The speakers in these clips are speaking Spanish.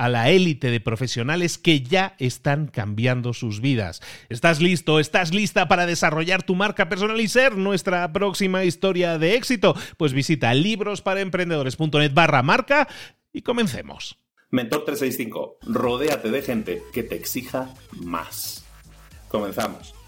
a la élite de profesionales que ya están cambiando sus vidas. ¿Estás listo? ¿Estás lista para desarrollar tu marca personal y ser nuestra próxima historia de éxito? Pues visita librosparaemprendedores.net barra marca y comencemos. Mentor 365, rodéate de gente que te exija más. Comenzamos.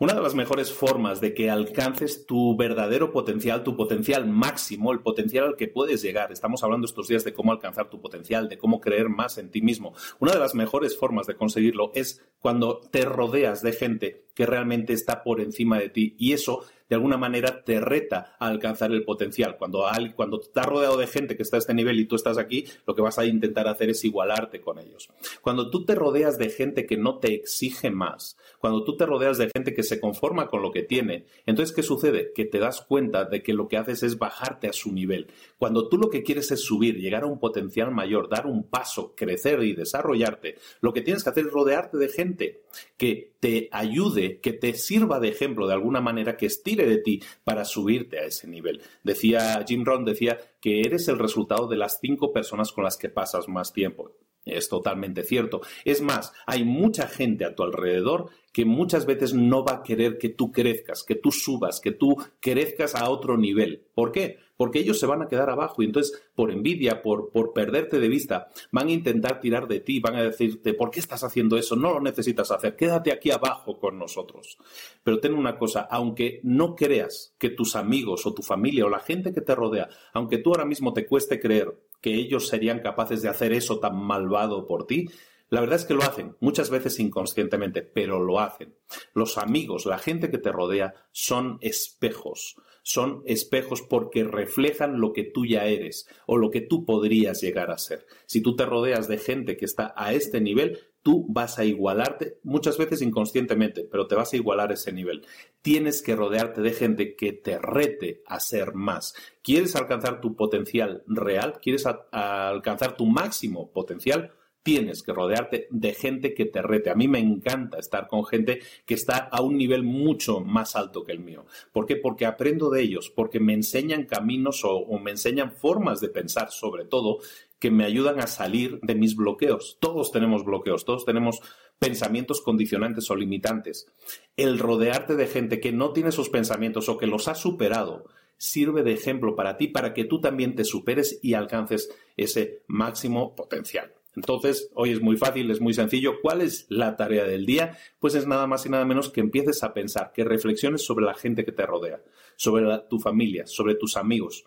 Una de las mejores formas de que alcances tu verdadero potencial, tu potencial máximo, el potencial al que puedes llegar. Estamos hablando estos días de cómo alcanzar tu potencial, de cómo creer más en ti mismo. Una de las mejores formas de conseguirlo es cuando te rodeas de gente que realmente está por encima de ti y eso de alguna manera te reta a alcanzar el potencial. Cuando, cuando estás rodeado de gente que está a este nivel y tú estás aquí, lo que vas a intentar hacer es igualarte con ellos. Cuando tú te rodeas de gente que no te exige más, cuando tú te rodeas de gente que se conforma con lo que tiene, entonces ¿qué sucede? Que te das cuenta de que lo que haces es bajarte a su nivel. Cuando tú lo que quieres es subir, llegar a un potencial mayor, dar un paso, crecer y desarrollarte, lo que tienes que hacer es rodearte de gente que te ayude, que te sirva de ejemplo de alguna manera, que estire de ti para subirte a ese nivel. Decía Jim Rohn, decía que eres el resultado de las cinco personas con las que pasas más tiempo. Es totalmente cierto. Es más, hay mucha gente a tu alrededor que muchas veces no va a querer que tú crezcas, que tú subas, que tú crezcas a otro nivel. ¿Por qué? Porque ellos se van a quedar abajo y entonces, por envidia, por, por perderte de vista, van a intentar tirar de ti, van a decirte, ¿por qué estás haciendo eso? No lo necesitas hacer, quédate aquí abajo con nosotros. Pero ten una cosa, aunque no creas que tus amigos o tu familia o la gente que te rodea, aunque tú ahora mismo te cueste creer que ellos serían capaces de hacer eso tan malvado por ti? La verdad es que lo hacen, muchas veces inconscientemente, pero lo hacen. Los amigos, la gente que te rodea, son espejos. Son espejos porque reflejan lo que tú ya eres o lo que tú podrías llegar a ser. Si tú te rodeas de gente que está a este nivel, tú vas a igualarte, muchas veces inconscientemente, pero te vas a igualar ese nivel. Tienes que rodearte de gente que te rete a ser más. ¿Quieres alcanzar tu potencial real? ¿Quieres alcanzar tu máximo potencial? tienes que rodearte de gente que te rete. A mí me encanta estar con gente que está a un nivel mucho más alto que el mío. ¿Por qué? Porque aprendo de ellos, porque me enseñan caminos o, me enseñan formas de pensar, sobre todo, que me ayudan a salir de mis bloqueos. Todos tenemos bloqueos, todos tenemos pensamientos condicionantes o limitantes. El rodearte de gente que no tiene esos pensamientos o que los ha superado sirve de ejemplo para ti, para que tú también te superes y alcances ese máximo potencial. Entonces, hoy es muy fácil, es muy sencillo. ¿Cuál es la tarea del día? Pues es nada más y nada menos que empieces a pensar, que reflexiones sobre la gente que te rodea, sobre tu familia, sobre tus amigos,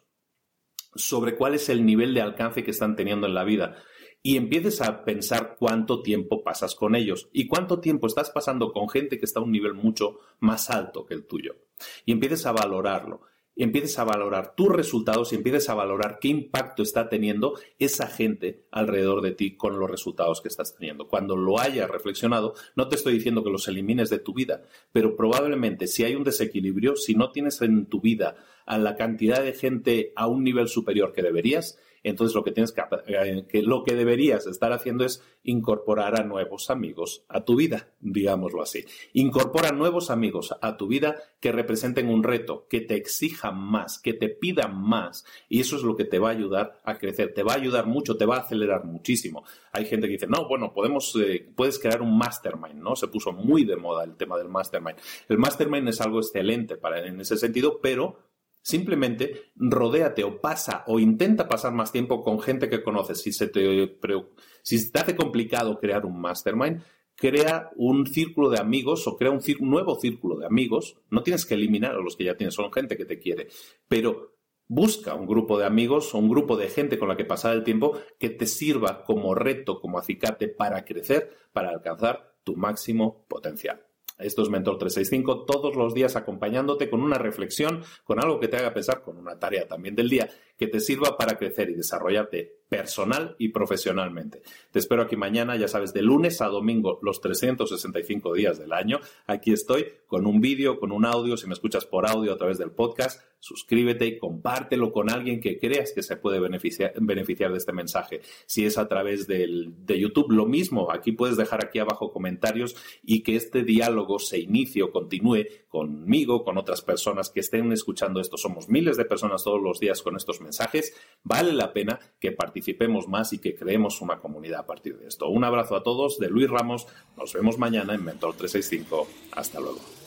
sobre cuál es el nivel de alcance que están teniendo en la vida. Y empieces a pensar cuánto tiempo pasas con ellos y cuánto tiempo estás pasando con gente que está a un nivel mucho más alto que el tuyo. Y empieces a valorarlo empieces a valorar tus resultados y empieces a valorar qué impacto está teniendo esa gente alrededor de ti con los resultados que estás teniendo. Cuando lo hayas reflexionado, no te estoy diciendo que los elimines de tu vida, pero probablemente si hay un desequilibrio, si no tienes en tu vida a la cantidad de gente a un nivel superior que deberías, entonces lo que tienes eh, que, lo que deberías estar haciendo es incorporar a nuevos amigos a tu vida, digámoslo así. Incorpora nuevos amigos a tu vida que representen un reto, que te exijan más, que te pidan más. Y eso es lo que te va a ayudar a crecer, te va a ayudar mucho, te va a acelerar muchísimo. Hay gente que dice, no, bueno, podemos, eh, puedes crear un mastermind, ¿no? Se puso muy de moda el tema del mastermind. El mastermind es algo excelente para, en ese sentido, pero Simplemente rodéate o pasa o intenta pasar más tiempo con gente que conoces. Si se te, si te hace complicado crear un mastermind, crea un círculo de amigos o crea un, nuevo círculo de amigos. No tienes que eliminar a los que ya tienes, son gente que te quiere. Pero busca un grupo de amigos o un grupo de gente con la que pasar el tiempo que te sirva como reto, como acicate para crecer, para alcanzar tu máximo potencial. Esto es Mentor 365, todos los días acompañándote con una reflexión, con algo que te haga pensar, con una tarea también del día, que te sirva para crecer y desarrollarte personal y profesionalmente. Te espero aquí mañana, ya sabes, de lunes a domingo, los 365 días del año. Aquí estoy con un vídeo, con un audio, si me escuchas por audio a través del podcast, suscríbete y compártelo con alguien que creas que se puede beneficiar, beneficiar de este mensaje. Si es a través del, de YouTube, lo mismo, aquí puedes dejar aquí abajo comentarios y que este diálogo se inicie o continúe conmigo, con otras personas que estén escuchando esto. Somos miles de personas todos los días con estos mensajes. Vale la pena que participemos más y que creemos una comunidad a partir de esto. Un abrazo a todos de Luis Ramos. Nos vemos mañana en Mentor 365. Hasta luego.